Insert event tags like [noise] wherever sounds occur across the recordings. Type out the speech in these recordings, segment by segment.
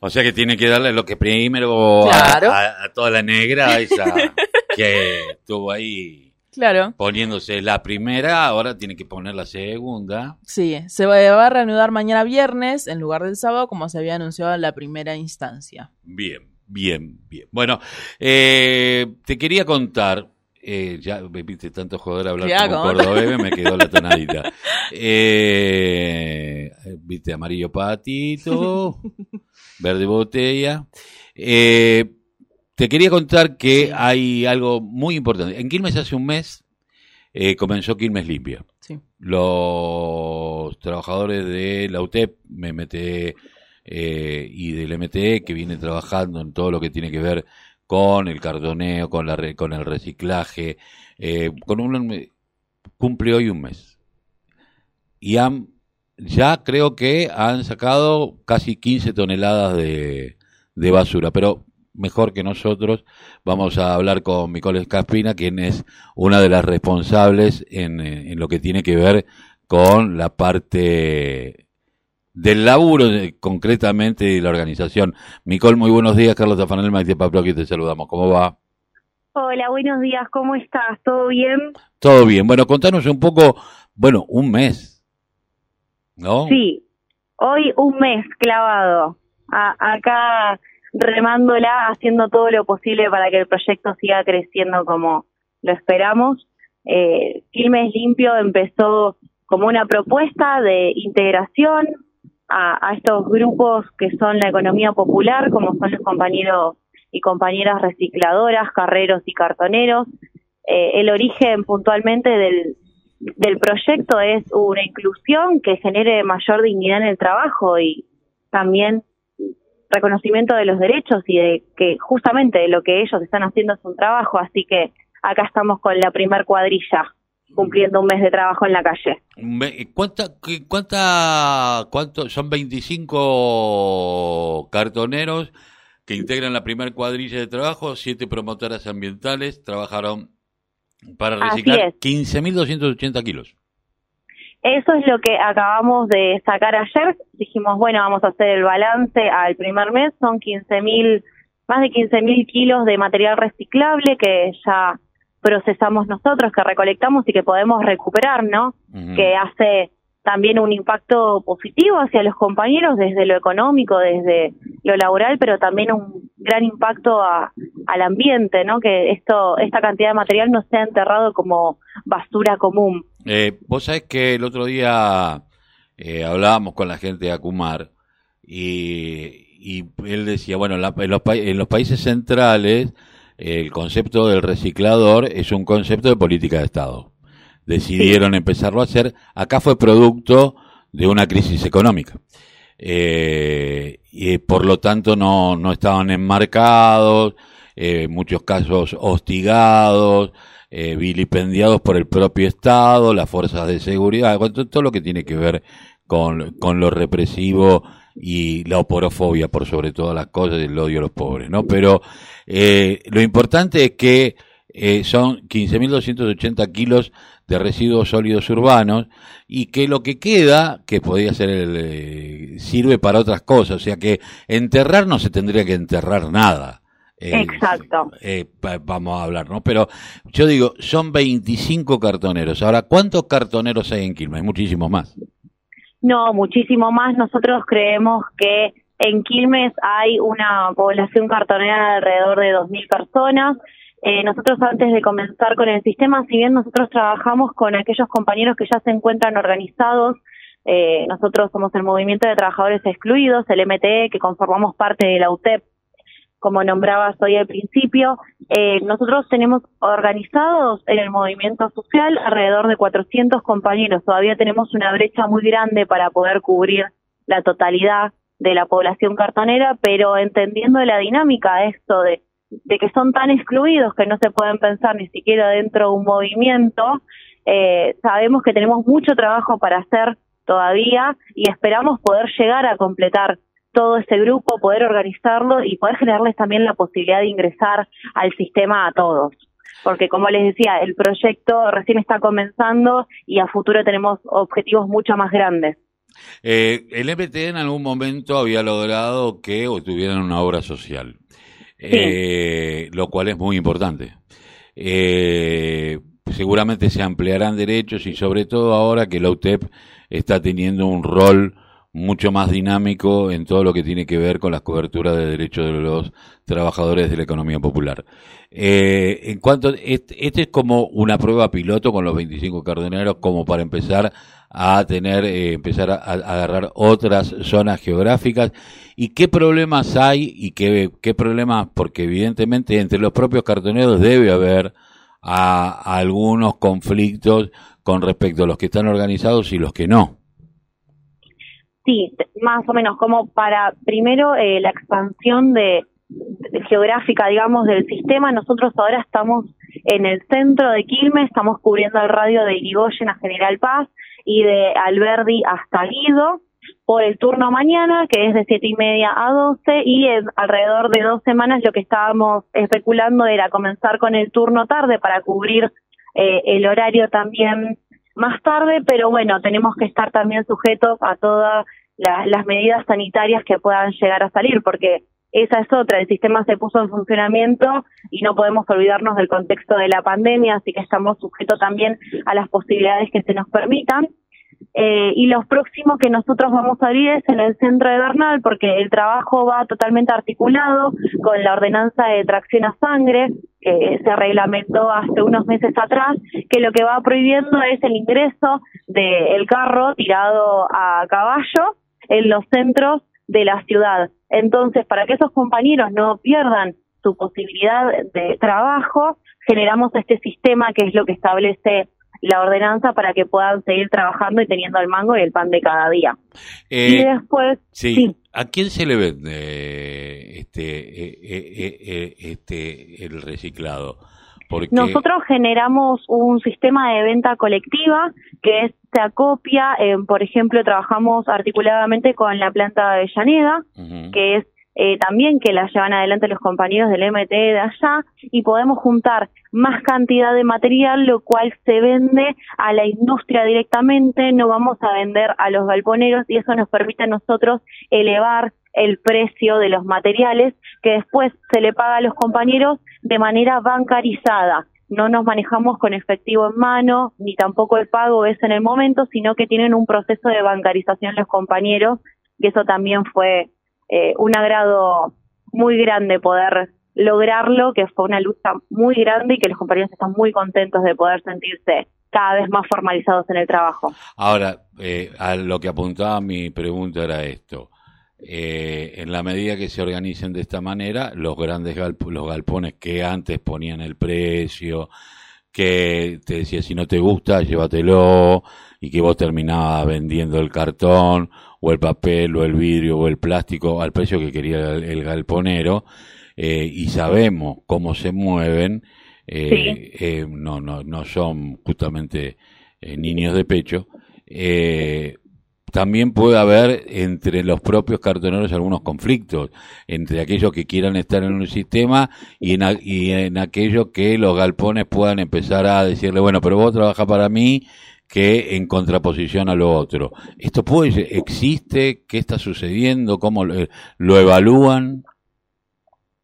O sea que tiene que darle lo que primero Claro. a, a toda la negra, esa [laughs] que estuvo ahí Claro. poniéndose la primera, ahora tiene que poner la segunda. Sí, se va a reanudar mañana viernes en lugar del sábado, como se había anunciado en la primera instancia. Bien, bien, bien. Bueno, eh, te quería contar, eh, ya me viste tanto joder hablar Ya, como cordobés, me quedó la tonadita. [laughs] Eh, viste, amarillo patito, [laughs] verde botella. Eh, te quería contar que Sí. hay algo muy importante. En Quilmes hace un mes eh, comenzó Quilmes Limpia. Sí. Los trabajadores de la UTEP, MMT eh, y del MTE, que viene trabajando en todo lo que tiene que ver con el cartoneo, con, la re- con el reciclaje, eh, con un, cumple hoy un mes. Y han, ya creo que han sacado casi 15 toneladas de, de basura, pero mejor que nosotros vamos a hablar con Micole Caspina, quien es una de las responsables en, eh, en lo que tiene que ver con la parte del laburo, de- concretamente de la organización. Micol, muy buenos días. Carlos Tafanel, Maite Paplo, aquí te saludamos. ¿Cómo va? Hola, buenos días, ¿cómo estás? ¿Todo bien? Todo bien. Bueno, contanos un poco, bueno, un mes, ¿no? Sí, hoy un mes clavado, acá remándola, haciendo todo lo posible para que el proyecto siga creciendo como lo esperamos. Eh, Quilmes Limpio empezó como una propuesta de integración a, a estos grupos que son la economía popular, como son los compañeros y compañeras recicladoras, carreros y cartoneros. Eh, el origen puntualmente del, del proyecto es una inclusión que genere mayor dignidad en el trabajo y también reconocimiento de los derechos y de que justamente lo que ellos están haciendo es un trabajo, así que acá estamos con la primer cuadrilla cumpliendo un mes de trabajo en la calle. Me- ¿Cuánta, cuánta, cuánto, son 25 cartoneros que integran la primera cuadrilla de trabajo, siete promotoras ambientales trabajaron para reciclar es. 15.280 kilos. Eso es lo que acabamos de sacar ayer. Dijimos, bueno, vamos a hacer el balance al primer mes. Son 15.000, más de 15.000 kilos de material reciclable que ya procesamos nosotros, que recolectamos y que podemos recuperar, ¿no? Que hace también un impacto positivo hacia los compañeros desde lo económico, desde lo laboral, pero también un gran impacto a- al ambiente, ¿no? Que esto, esta cantidad de material no sea enterrado como basura común. Eh, vos sabés que el otro día eh, hablábamos con la gente de Acumar y, y él decía, bueno, en, la- en los, en los países centrales el concepto del reciclador es un concepto de política de Estado. Decidieron empezarlo a hacer. Acá fue producto de una crisis económica. Eh, y por lo tanto no, no estaban enmarcados, eh, en muchos casos hostigados, eh, vilipendiados por el propio Estado, las fuerzas de seguridad, todo lo que tiene que ver con, con lo represivo y la oporofobia por sobre todas las cosas el odio a los pobres, ¿no? Pero eh, lo importante es que eh, son 15.280 kilos de residuos sólidos urbanos y que lo que queda, que podría ser el, eh, sirve para otras cosas, o sea que enterrar no se tendría que enterrar nada. Eh, Exacto. eh, va- vamos a hablar, ¿no? Pero yo digo, son 25 cartoneros. Ahora, ¿cuántos cartoneros hay en Quilmes? Muchísimos más. No, muchísimo más. Nosotros creemos que en Quilmes hay una población cartonera de alrededor de 2.000 personas. Eh, nosotros antes de comenzar con el sistema, si bien nosotros trabajamos con aquellos compañeros que ya se encuentran organizados, eh, nosotros somos el Movimiento de Trabajadores Excluidos, el MTE, que conformamos parte de la UTEP, como nombrabas hoy al principio, eh, nosotros tenemos organizados en el movimiento social alrededor de 400 compañeros. Todavía tenemos una brecha muy grande para poder cubrir la totalidad de la población cartonera, pero entendiendo la dinámica esto de, de que son tan excluidos que no se pueden pensar ni siquiera dentro de un movimiento, eh, sabemos que tenemos mucho trabajo para hacer todavía y esperamos poder llegar a completar todo ese grupo, poder organizarlo y poder generarles también la posibilidad de ingresar al sistema a todos. Porque como les decía, el proyecto recién está comenzando y a futuro tenemos objetivos mucho más grandes. Eh, el MT en algún momento había logrado que tuvieran una obra social, eh, lo cual es muy importante. Eh, seguramente se ampliarán derechos y sobre todo ahora que la UTEP está teniendo un rol mucho más dinámico en todo lo que tiene que ver con las coberturas de derechos de los trabajadores de la economía popular. Eh, en cuanto, este, este, es como una prueba piloto con los 25 cardeneros como para empezar a tener, eh, empezar a, agarrar otras zonas geográficas y qué problemas hay y qué, problemas, porque evidentemente entre los propios cartoneros debe haber algunos conflictos con respecto a los que están organizados y los que no. Sí, más o menos, como para primero eh, la expansión de, geográfica, digamos, del sistema. Nosotros ahora estamos en el centro de Quilmes, estamos cubriendo el radio de Irigoyen a General Paz y de Alberdi hasta Guido por el turno mañana, que es de siete y media a doce, y en alrededor de dos semanas lo que estábamos especulando era comenzar con el turno tarde para cubrir eh, el horario también más tarde, pero bueno, tenemos que estar también sujetos a todas las medidas sanitarias que puedan llegar a salir, porque esa es otra, el sistema se puso en funcionamiento y no podemos olvidarnos del contexto de la pandemia, así que estamos sujetos también a las posibilidades que se nos permitan. Eh, y los próximos que nosotros vamos a abrir es en el centro de Bernal, porque el trabajo va totalmente articulado con la ordenanza de tracción a sangre, que se reglamentó hace unos meses atrás, que lo que va prohibiendo es el ingreso del carro tirado a caballo en los centros de la ciudad. Entonces, para que esos compañeros no pierdan su posibilidad de trabajo, generamos este sistema que es lo que establece la ordenanza para que puedan seguir trabajando y teniendo el mango y el pan de cada día. y eh, después, sí. ¿A quién se le vende este, eh, eh, este el reciclado? Nosotros generamos un sistema de venta colectiva que se acopia, por ejemplo, trabajamos articuladamente con la planta de Llaneda, que es eh, también que la llevan adelante los compañeros del MT de allá y podemos juntar más cantidad de material, lo cual se vende a la industria directamente, no vamos a vender a los galponeros y eso nos permite a nosotros elevar el precio de los materiales que después se le paga a los compañeros de manera bancarizada. No nos manejamos con efectivo en mano, ni tampoco el pago es en el momento, sino que tienen un proceso de bancarización los compañeros, y eso también fue eh, un agrado muy grande poder lograrlo, que fue una lucha muy grande y que los compañeros están muy contentos de poder sentirse cada vez más formalizados en el trabajo. Ahora, eh, a lo que apuntaba mi pregunta era esto. Eh, en la medida que se organicen de esta manera, los grandes los galpones que antes ponían el precio, que te decía si no te gusta, llévatelo, y que vos terminabas vendiendo el cartón o el papel o el vidrio o el plástico al precio que quería el, galponero eh, y sabemos cómo se mueven, eh, eh, no, no, no son justamente niños de pecho, también puede haber entre los propios cartoneros algunos conflictos, entre aquellos que quieran estar en un sistema y en, y en aquellos que los galpones puedan empezar a decirle, bueno, pero vos trabajas para mí que en contraposición a lo otro. ¿Esto puede, existe? ¿Qué está sucediendo? ¿Cómo lo, evalúan?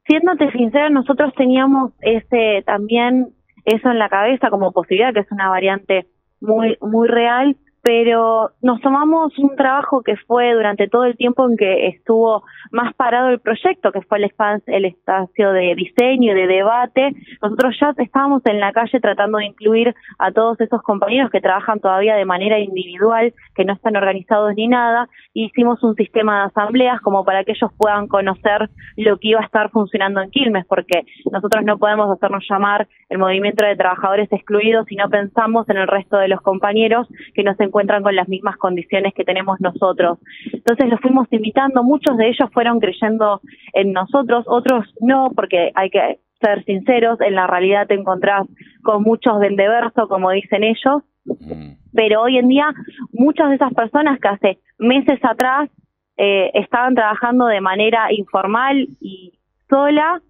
Siéndote sincera, nosotros teníamos ese también eso en la cabeza como posibilidad, que es una variante muy muy real, pero nos tomamos un trabajo que fue durante todo el tiempo en que estuvo más parado el proyecto, que fue el espacio, de diseño y de debate. Nosotros ya estábamos en la calle tratando de incluir a todos esos compañeros que trabajan todavía de manera individual, que no están organizados ni nada, hicimos un sistema de asambleas como para que ellos puedan conocer lo que iba a estar funcionando en Quilmes, porque nosotros no podemos hacernos llamar el movimiento de trabajadores excluidos si no pensamos en el resto de los compañeros que nos encuentran encuentran con las mismas condiciones que tenemos nosotros. Entonces los fuimos invitando, muchos de ellos fueron creyendo en nosotros, otros no, porque hay que ser sinceros, en la realidad te encontrás con muchos vendeverso, como dicen ellos, mm. pero hoy en día muchas de esas personas que hace meses atrás eh, estaban trabajando de manera informal y sola,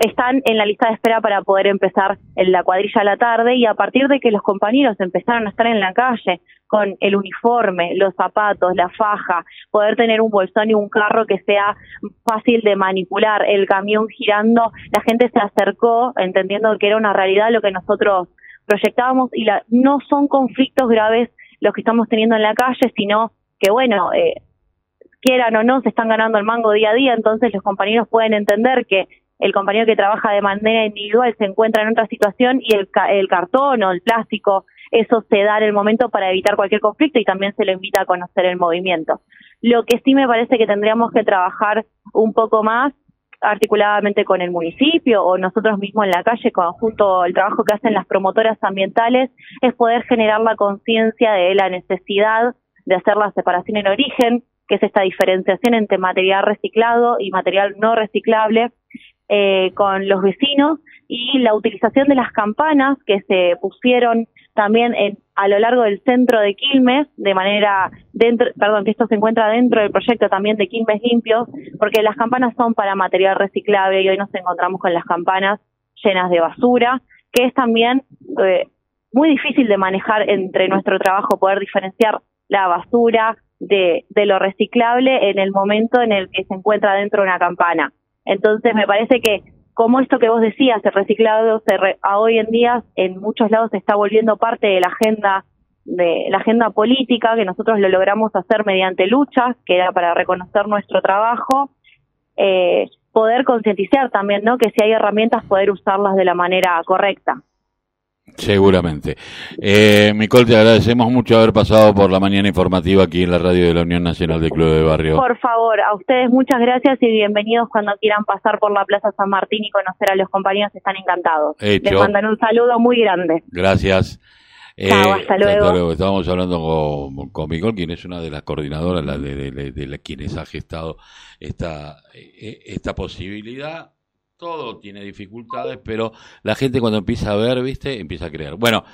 están en la lista de espera para poder empezar en la cuadrilla a la tarde y a partir de que los compañeros empezaron a estar en la calle con el uniforme, los zapatos, la faja, poder tener un bolsón y un carro que sea fácil de manipular, el camión girando, la gente se acercó entendiendo que era una realidad lo que nosotros proyectábamos y la, no son conflictos graves los que estamos teniendo en la calle, sino que bueno, eh, quieran o no, se están ganando el mango día a día, entonces los compañeros pueden entender que el compañero que trabaja de manera individual se encuentra en otra situación y el, el cartón o el plástico, eso se da en el momento para evitar cualquier conflicto y también se lo invita a conocer el movimiento. Lo que sí me parece que tendríamos que trabajar un poco más articuladamente con el municipio o nosotros mismos en la calle, junto al trabajo que hacen las promotoras ambientales, es poder generar la conciencia de la necesidad de hacer la separación en origen, que es esta diferenciación entre material reciclado y material no reciclable, eh, con los vecinos y la utilización de las campanas que se pusieron también en, a lo largo del centro de Quilmes, de manera dentro, perdón, que esto se encuentra dentro del proyecto también de Quilmes Limpios, porque las campanas son para material reciclable y hoy nos encontramos con las campanas llenas de basura, que es también eh, muy difícil de manejar entre nuestro trabajo, poder diferenciar la basura de, de lo reciclable en el momento en el que se encuentra dentro de una campana. Entonces me parece que como esto que vos decías, el reciclado se a hoy en día en muchos lados se está volviendo parte de la agenda de la agenda política que nosotros lo logramos hacer mediante luchas, que era para reconocer nuestro trabajo, eh, poder concientizar también, ¿no? Que si hay herramientas poder usarlas de la manera correcta. Seguramente. Eh, Micol, te agradecemos mucho haber pasado por la mañana informativa aquí en la radio de la Unión Nacional de Club de Barrio. Por favor, a ustedes muchas gracias y bienvenidos cuando quieran pasar por la Plaza San Martín y conocer a los compañeros, están encantados. Les mandan un saludo muy grande. Gracias. Eh, hasta, luego. Estábamos hablando con, con Micol, quien es una de las coordinadoras de, de, de, quienes ha gestado esta, eh, esta posibilidad todo tiene dificultades, pero la gente cuando empieza a ver, ¿viste? Empieza a creer. Bueno,